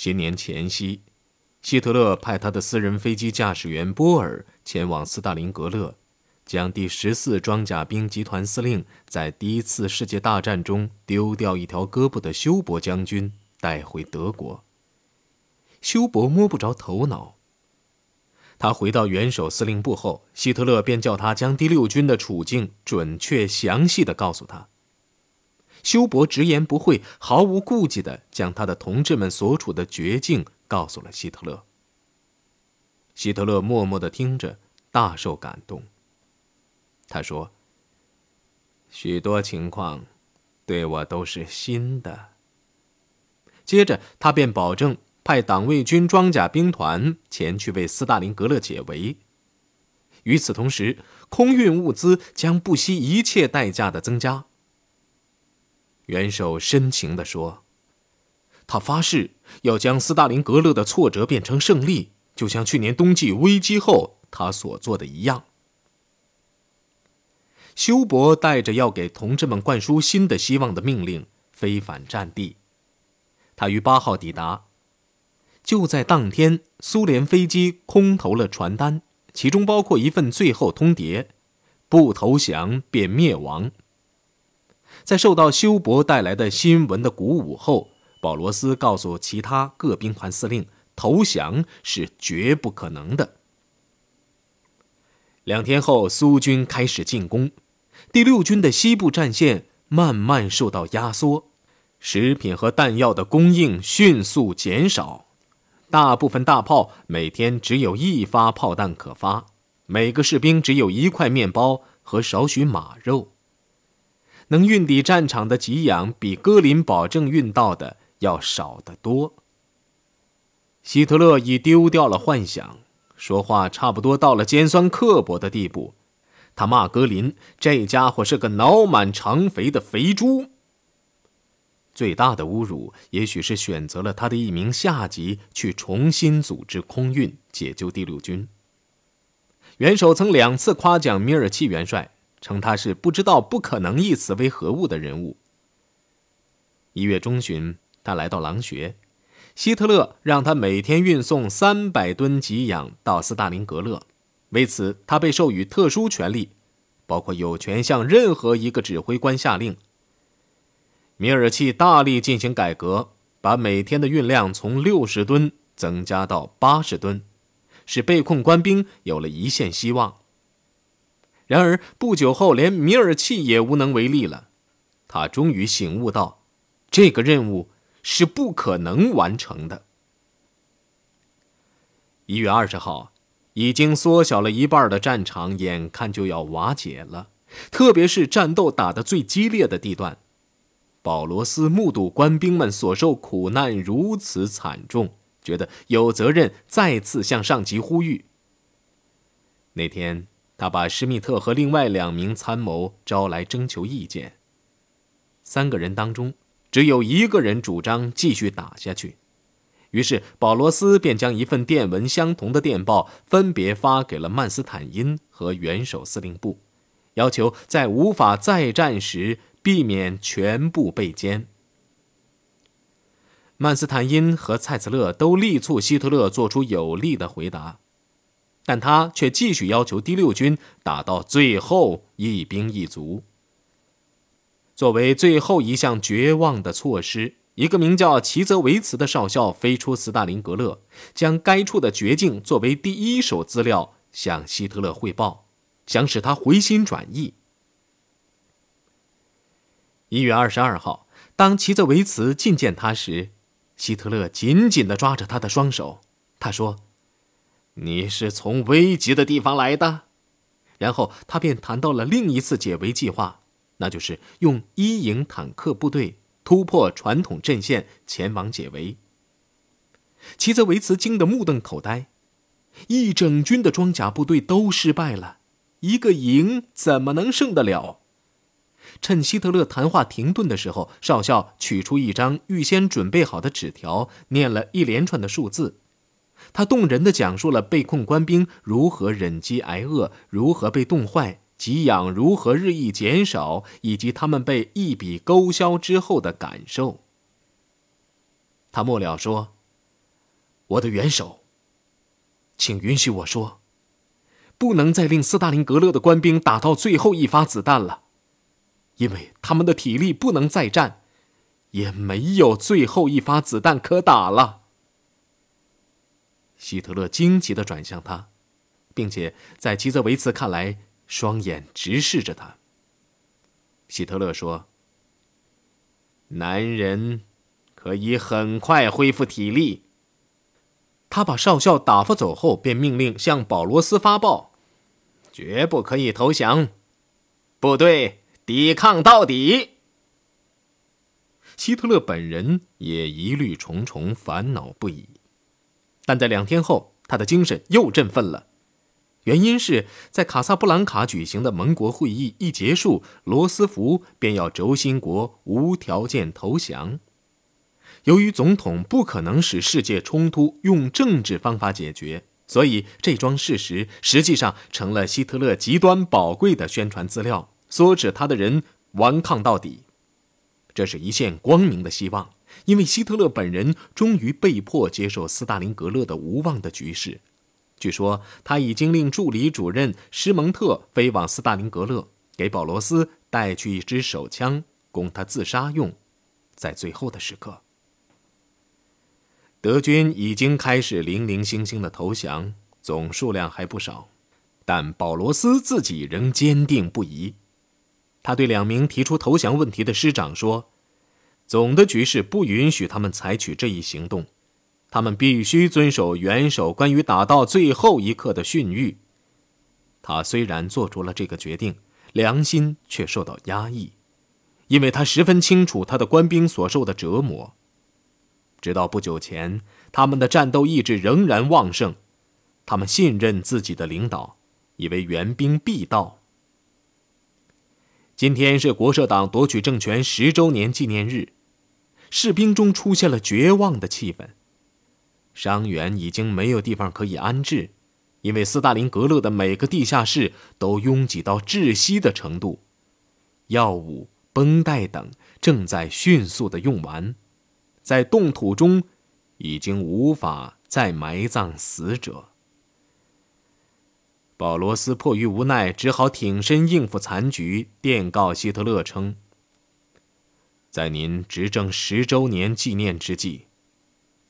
新年前夕，希特勒派他的私人飞机驾驶员波尔前往斯大林格勒，将第十四装甲兵集团司令在第一次世界大战中丢掉一条胳膊的休伯将军带回德国。休伯摸不着头脑。他回到元首司令部后，希特勒便叫他将第六军的处境准确详细的告诉他。休伯直言不讳、毫无顾忌的将他的同志们所处的绝境告诉了希特勒。希特勒默默的听着，大受感动。他说：“许多情况，对我都是新的。”接着，他便保证。派党卫军装甲兵团前去为斯大林格勒解围。与此同时，空运物资将不惜一切代价的增加。元首深情地说：“他发誓要将斯大林格勒的挫折变成胜利，就像去年冬季危机后他所做的一样。”休伯带着要给同志们灌输新的希望的命令飞返战地。他于八号抵达。就在当天，苏联飞机空投了传单，其中包括一份最后通牒：不投降便灭亡。在受到休伯带来的新闻的鼓舞后，保罗斯告诉其他各兵团司令，投降是绝不可能的。两天后，苏军开始进攻，第六军的西部战线慢慢受到压缩，食品和弹药的供应迅速减少。大部分大炮每天只有一发炮弹可发，每个士兵只有一块面包和少许马肉。能运抵战场的给养比戈林保证运到的要少得多。希特勒已丢掉了幻想，说话差不多到了尖酸刻薄的地步。他骂格林：“这家伙是个脑满肠肥的肥猪。”最大的侮辱，也许是选择了他的一名下级去重新组织空运，解救第六军。元首曾两次夸奖米尔契元帅，称他是不知道“不可能”一词为何物的人物。一月中旬，他来到狼穴，希特勒让他每天运送三百吨给养到斯大林格勒，为此他被授予特殊权利，包括有权向任何一个指挥官下令。米尔契大力进行改革，把每天的运量从六十吨增加到八十吨，使被困官兵有了一线希望。然而不久后，连米尔契也无能为力了。他终于醒悟到，这个任务是不可能完成的。一月二十号，已经缩小了一半的战场眼看就要瓦解了，特别是战斗打得最激烈的地段。保罗斯目睹官兵们所受苦难如此惨重，觉得有责任再次向上级呼吁。那天，他把施密特和另外两名参谋招来征求意见。三个人当中，只有一个人主张继续打下去，于是保罗斯便将一份电文相同的电报分别发给了曼斯坦因和元首司令部，要求在无法再战时。避免全部被歼。曼斯坦因和蔡茨勒都力促希特勒做出有力的回答，但他却继续要求第六军打到最后一兵一卒。作为最后一项绝望的措施，一个名叫齐泽维茨的少校飞出斯大林格勒，将该处的绝境作为第一手资料向希特勒汇报，想使他回心转意。一月二十二号，当齐泽维茨觐见他时，希特勒紧紧地抓着他的双手。他说：“你是从危急的地方来的。”然后他便谈到了另一次解围计划，那就是用一营坦克部队突破传统阵线前往解围。齐泽维茨惊得目瞪口呆，一整军的装甲部队都失败了，一个营怎么能胜得了？趁希特勒谈话停顿的时候，少校取出一张预先准备好的纸条，念了一连串的数字。他动人的讲述了被困官兵如何忍饥挨饿，如何被冻坏，给养如何日益减少，以及他们被一笔勾销之后的感受。他末了说：“我的元首，请允许我说，不能再令斯大林格勒的官兵打到最后一发子弹了，因为他们的体力不能再战，也没有最后一发子弹可打了。希特勒惊奇的转向他，并且在吉泽维茨看来，双眼直视着他。希特勒说：“男人可以很快恢复体力。”他把少校打发走后，便命令向保罗斯发报：“绝不可以投降，部队抵抗到底。”希特勒本人也疑虑重重，烦恼不已。但在两天后，他的精神又振奋了。原因是在卡萨布兰卡举行的盟国会议一结束，罗斯福便要轴心国无条件投降。由于总统不可能使世界冲突用政治方法解决，所以这桩事实实际上成了希特勒极端宝贵的宣传资料，唆使他的人顽抗到底。这是一线光明的希望，因为希特勒本人终于被迫接受斯大林格勒的无望的局势。据说他已经令助理主任施蒙特飞往斯大林格勒，给保罗斯带去一支手枪，供他自杀用。在最后的时刻。德军已经开始零零星星的投降，总数量还不少，但保罗斯自己仍坚定不移。他对两名提出投降问题的师长说：“总的局势不允许他们采取这一行动，他们必须遵守元首关于打到最后一刻的训谕。”他虽然做出了这个决定，良心却受到压抑，因为他十分清楚他的官兵所受的折磨。直到不久前，他们的战斗意志仍然旺盛，他们信任自己的领导，以为援兵必到。今天是国社党夺取政权十周年纪念日，士兵中出现了绝望的气氛，伤员已经没有地方可以安置，因为斯大林格勒的每个地下室都拥挤到窒息的程度，药物、绷带等正在迅速的用完。在冻土中，已经无法再埋葬死者。保罗斯迫于无奈，只好挺身应付残局，电告希特勒称：“在您执政十周年纪念之际，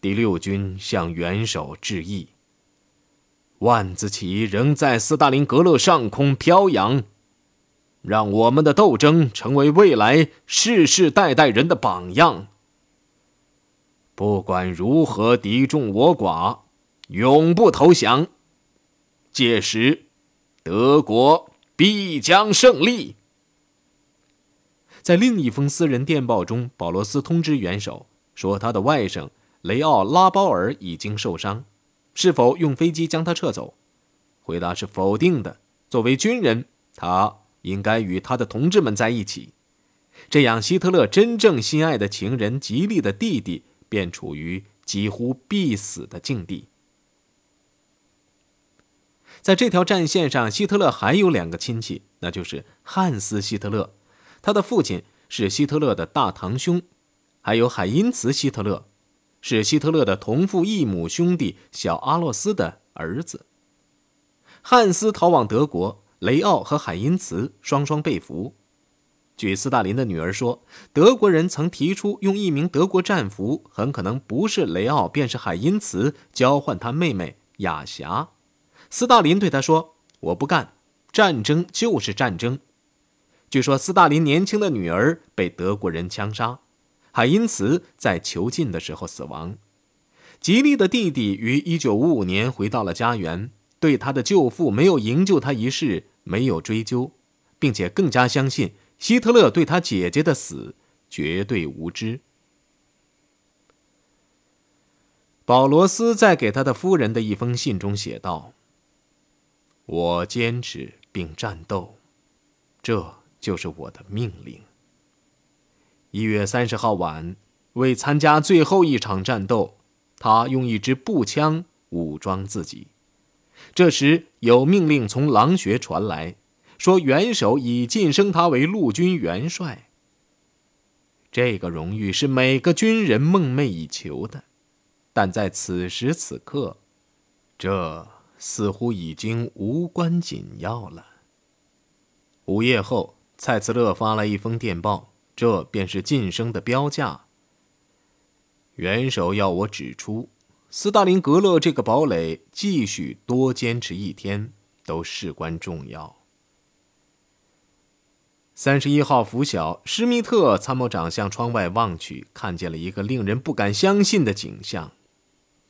第六军向元首致意。万字旗仍在斯大林格勒上空飘扬，让我们的斗争成为未来世世代代人的榜样。”不管如何敌众我寡，永不投降。届时，德国必将胜利。在另一封私人电报中，保罗斯通知元首说，他的外甥雷奥拉包尔已经受伤，是否用飞机将他撤走？回答是否定的。作为军人，他应该与他的同志们在一起，这样希特勒真正心爱的情人吉利的弟弟。便处于几乎必死的境地。在这条战线上，希特勒还有两个亲戚，那就是汉斯·希特勒，他的父亲是希特勒的大堂兄；还有海因茨·希特勒，是希特勒的同父异母兄弟小阿洛斯的儿子。汉斯逃往德国，雷奥和海因茨双双被俘。据斯大林的女儿说，德国人曾提出用一名德国战俘，很可能不是雷奥便是海因茨，交换他妹妹雅霞。斯大林对他说：“我不干，战争就是战争。”据说斯大林年轻的女儿被德国人枪杀，海因茨在囚禁的时候死亡。吉利的弟弟于1955年回到了家园，对他的舅父没有营救他一事没有追究，并且更加相信。希特勒对他姐姐的死绝对无知。保罗斯在给他的夫人的一封信中写道：“我坚持并战斗，这就是我的命令。”一月三十号晚，为参加最后一场战斗，他用一支步枪武装自己。这时，有命令从狼穴传来。说元首已晋升他为陆军元帅。这个荣誉是每个军人梦寐以求的，但在此时此刻，这似乎已经无关紧要了。午夜后，蔡茨勒发来一封电报，这便是晋升的标价。元首要我指出，斯大林格勒这个堡垒继续多坚持一天，都事关重要。三十一号拂晓，施密特参谋长向窗外望去，看见了一个令人不敢相信的景象：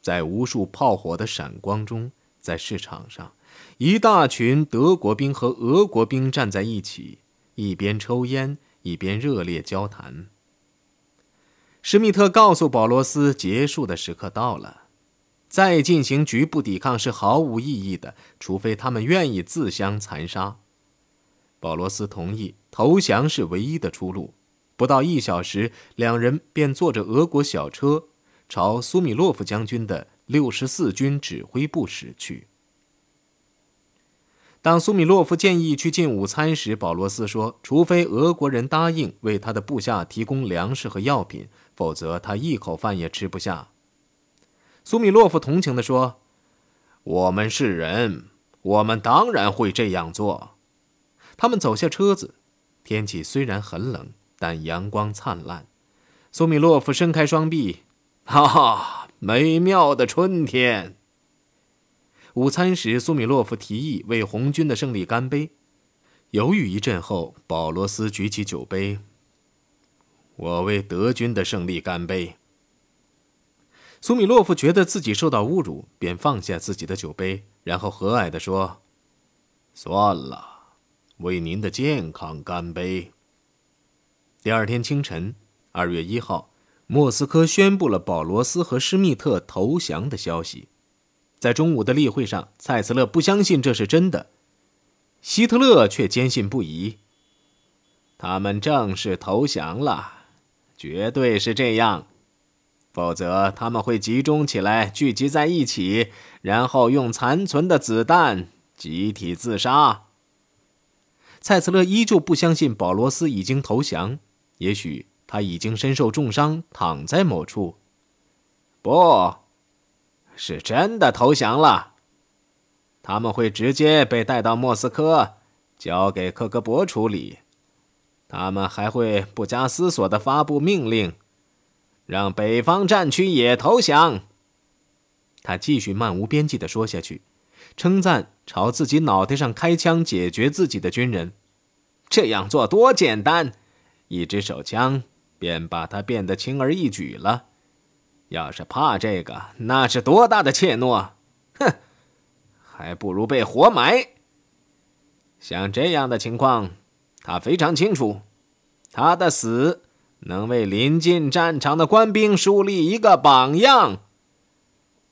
在无数炮火的闪光中，在市场上，一大群德国兵和俄国兵站在一起，一边抽烟，一边热烈交谈。施密特告诉保罗斯，结束的时刻到了，再进行局部抵抗是毫无意义的，除非他们愿意自相残杀。保罗斯同意投降是唯一的出路。不到一小时，两人便坐着俄国小车朝苏米洛夫将军的六十四军指挥部驶去。当苏米洛夫建议去进午餐时，保罗斯说：“除非俄国人答应为他的部下提供粮食和药品，否则他一口饭也吃不下。”苏米洛夫同情地说：“我们是人，我们当然会这样做。”他们走下车子，天气虽然很冷，但阳光灿烂。苏米洛夫伸开双臂，哈哈，美妙的春天。午餐时，苏米洛夫提议为红军的胜利干杯。犹豫一阵后，保罗斯举起酒杯：“我为德军的胜利干杯。”苏米洛夫觉得自己受到侮辱，便放下自己的酒杯，然后和蔼地说：“算了。”为您的健康干杯。第二天清晨，二月一号，莫斯科宣布了保罗斯和施密特投降的消息。在中午的例会上，蔡斯勒不相信这是真的，希特勒却坚信不疑。他们正式投降了，绝对是这样，否则他们会集中起来，聚集在一起，然后用残存的子弹集体自杀。蔡斯勒依旧不相信保罗斯已经投降，也许他已经身受重伤，躺在某处。不，是真的投降了。他们会直接被带到莫斯科，交给克格勃处理。他们还会不加思索地发布命令，让北方战区也投降。他继续漫无边际地说下去。称赞朝自己脑袋上开枪解决自己的军人，这样做多简单，一支手枪便把他变得轻而易举了。要是怕这个，那是多大的怯懦！哼，还不如被活埋。像这样的情况，他非常清楚，他的死能为临近战场的官兵树立一个榜样。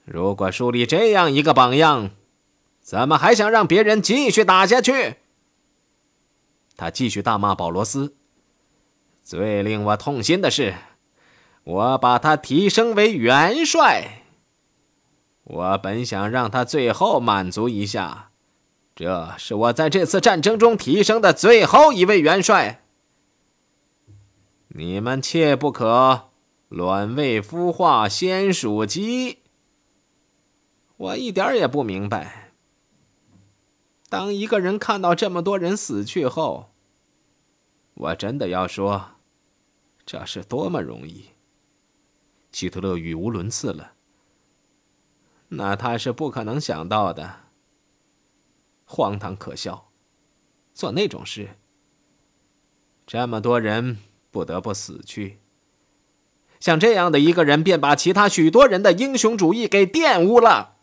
如果树立这样一个榜样，怎么还想让别人继续打下去？他继续大骂保罗斯。最令我痛心的是，我把他提升为元帅。我本想让他最后满足一下，这是我在这次战争中提升的最后一位元帅。你们切不可卵未孵化先属鸡。我一点也不明白。当一个人看到这么多人死去后，我真的要说，这是多么容易。希特勒语无伦次了。那他是不可能想到的。荒唐可笑，做那种事。这么多人不得不死去。像这样的一个人，便把其他许多人的英雄主义给玷污了。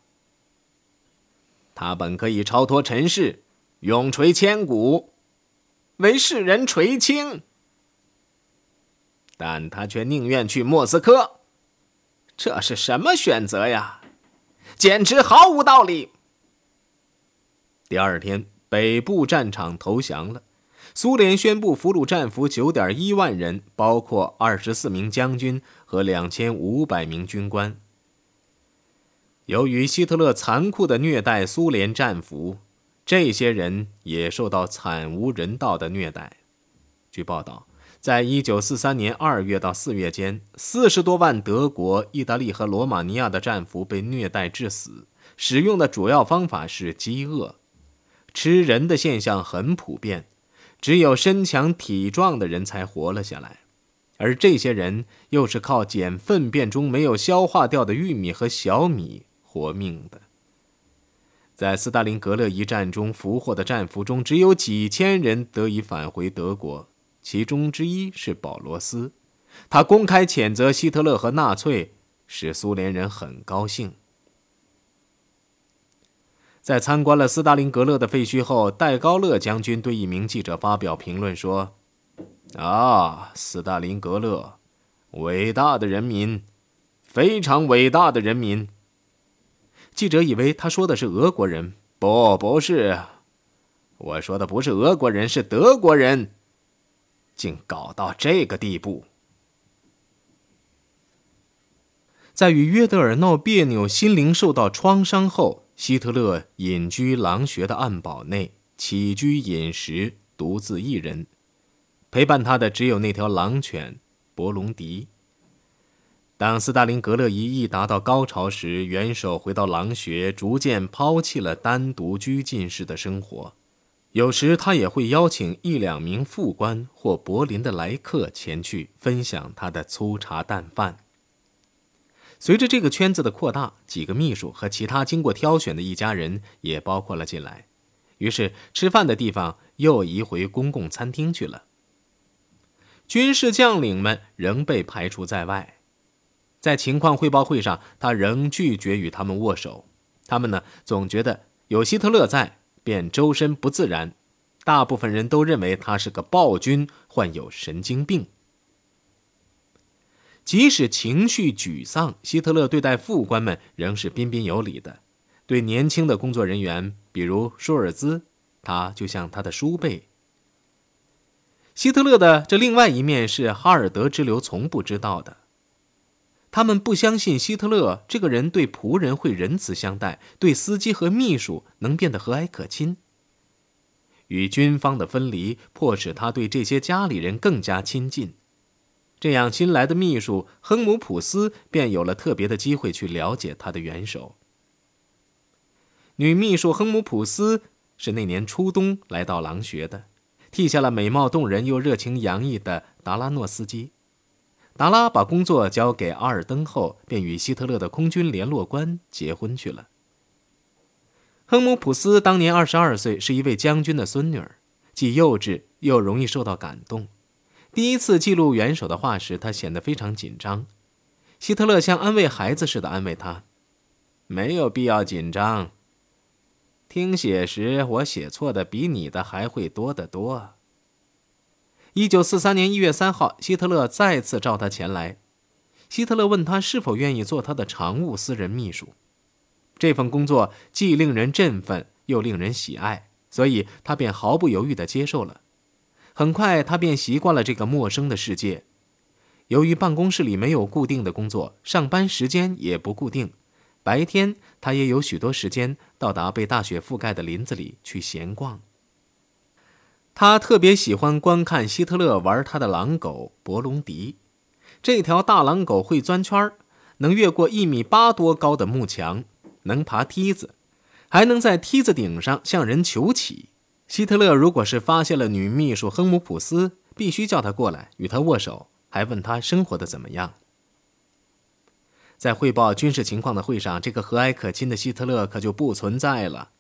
他本可以超脱尘世，永垂千古，为世人垂青，但他却宁愿去莫斯科，这是什么选择呀？简直毫无道理。第二天，北部战场投降了，苏联宣布俘虏战俘九点一万人，包括二十四名将军和两千五百名军官。由于希特勒残酷的虐待苏联战俘，这些人也受到惨无人道的虐待。据报道，在一九四三年二月到四月间，四十多万德国、意大利和罗马尼亚的战俘被虐待致死，使用的主要方法是饥饿，吃人的现象很普遍，只有身强体壮的人才活了下来，而这些人又是靠捡粪便中没有消化掉的玉米和小米活命的。在斯大林格勒一战中俘获的战俘中，只有几千人得以返回德国。其中之一是保罗斯，他公开谴责希特勒和纳粹，使苏联人很高兴。在参观了斯大林格勒的废墟后，戴高乐将军对一名记者发表评论说：“啊，斯大林格勒，伟大的人民，非常伟大的人民。”记者以为他说的是俄国人，不，不是，我说的不是俄国人，是德国人。竟搞到这个地步！在与约德尔闹别扭、心灵受到创伤后，希特勒隐居狼穴的暗堡内，起居饮食独自一人，陪伴他的只有那条狼犬博隆迪。当斯大林格勒一役达到高潮时，元首回到狼穴，逐渐抛弃了单独拘禁式的生活。有时他也会邀请一两名副官或柏林的来客前去分享他的粗茶淡饭。随着这个圈子的扩大，几个秘书和其他经过挑选的一家人也包括了进来，于是吃饭的地方又移回公共餐厅去了。军事将领们仍被排除在外，在情况汇报会上，他仍拒绝与他们握手。他们呢，总觉得有希特勒在。便周身不自然，大部分人都认为他是个暴君，患有神经病。即使情绪沮丧，希特勒对待副官们仍是彬彬有礼的；对年轻的工作人员，比如舒尔兹，他就像他的叔辈。希特勒的这另外一面是哈尔德之流从不知道的。他们不相信希特勒这个人对仆人会仁慈相待，对司机和秘书能变得和蔼可亲。与军方的分离迫使他对这些家里人更加亲近，这样新来的秘书亨姆普斯便有了特别的机会去了解他的元首。女秘书亨姆普斯是那年初冬来到狼穴的，替下了美貌动人又热情洋溢的达拉诺斯基。达拉把工作交给阿尔登后，便与希特勒的空军联络官结婚去了。亨姆普斯当年二十二岁，是一位将军的孙女儿，既幼稚又容易受到感动。第一次记录元首的话时，她显得非常紧张。希特勒像安慰孩子似的安慰她：“没有必要紧张。听写时，我写错的比你的还会多得多。”一九四三年一月三号，希特勒再次召他前来。希特勒问他是否愿意做他的常务私人秘书。这份工作既令人振奋，又令人喜爱，所以他便毫不犹豫地接受了。很快，他便习惯了这个陌生的世界。由于办公室里没有固定的工作，上班时间也不固定，白天他也有许多时间到达被大雪覆盖的林子里去闲逛。他特别喜欢观看希特勒玩他的狼狗博隆迪。这条大狼狗会钻圈能越过一米八多高的幕墙，能爬梯子，还能在梯子顶上向人求乞。希特勒如果是发现了女秘书亨姆普斯，必须叫她过来与她握手，还问她生活的怎么样。在汇报军事情况的会上，这个和蔼可亲的希特勒可就不存在了。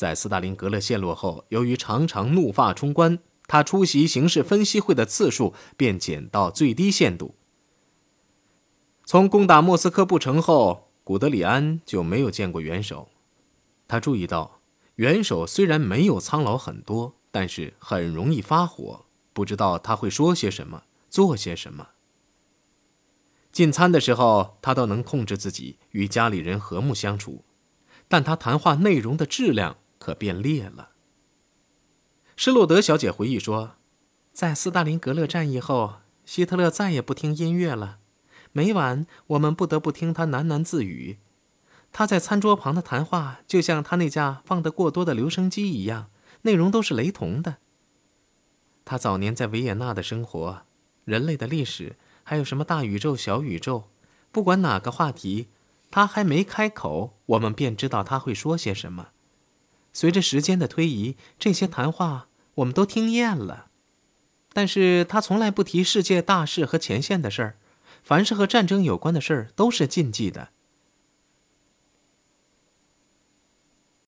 在斯大林格勒陷落后，由于常常怒发冲冠，他出席形势分析会的次数便减到最低限度。从攻打莫斯科不成后，古德里安就没有见过元首。他注意到，元首虽然没有苍老很多，但是很容易发火，不知道他会说些什么，做些什么。进餐的时候，他倒能控制自己，与家里人和睦相处，但他谈话内容的质量。可变裂了。施洛德小姐回忆说，在斯大林格勒战役后，希特勒再也不听音乐了。每晚我们不得不听他喃喃自语。他在餐桌旁的谈话，就像他那架放得过多的留声机一样，内容都是雷同的。他早年在维也纳的生活，人类的历史，还有什么大宇宙、小宇宙，不管哪个话题，他还没开口，我们便知道他会说些什么。随着时间的推移，这些谈话我们都听厌了。但是他从来不提世界大事和前线的事儿，凡是和战争有关的事儿都是禁忌的。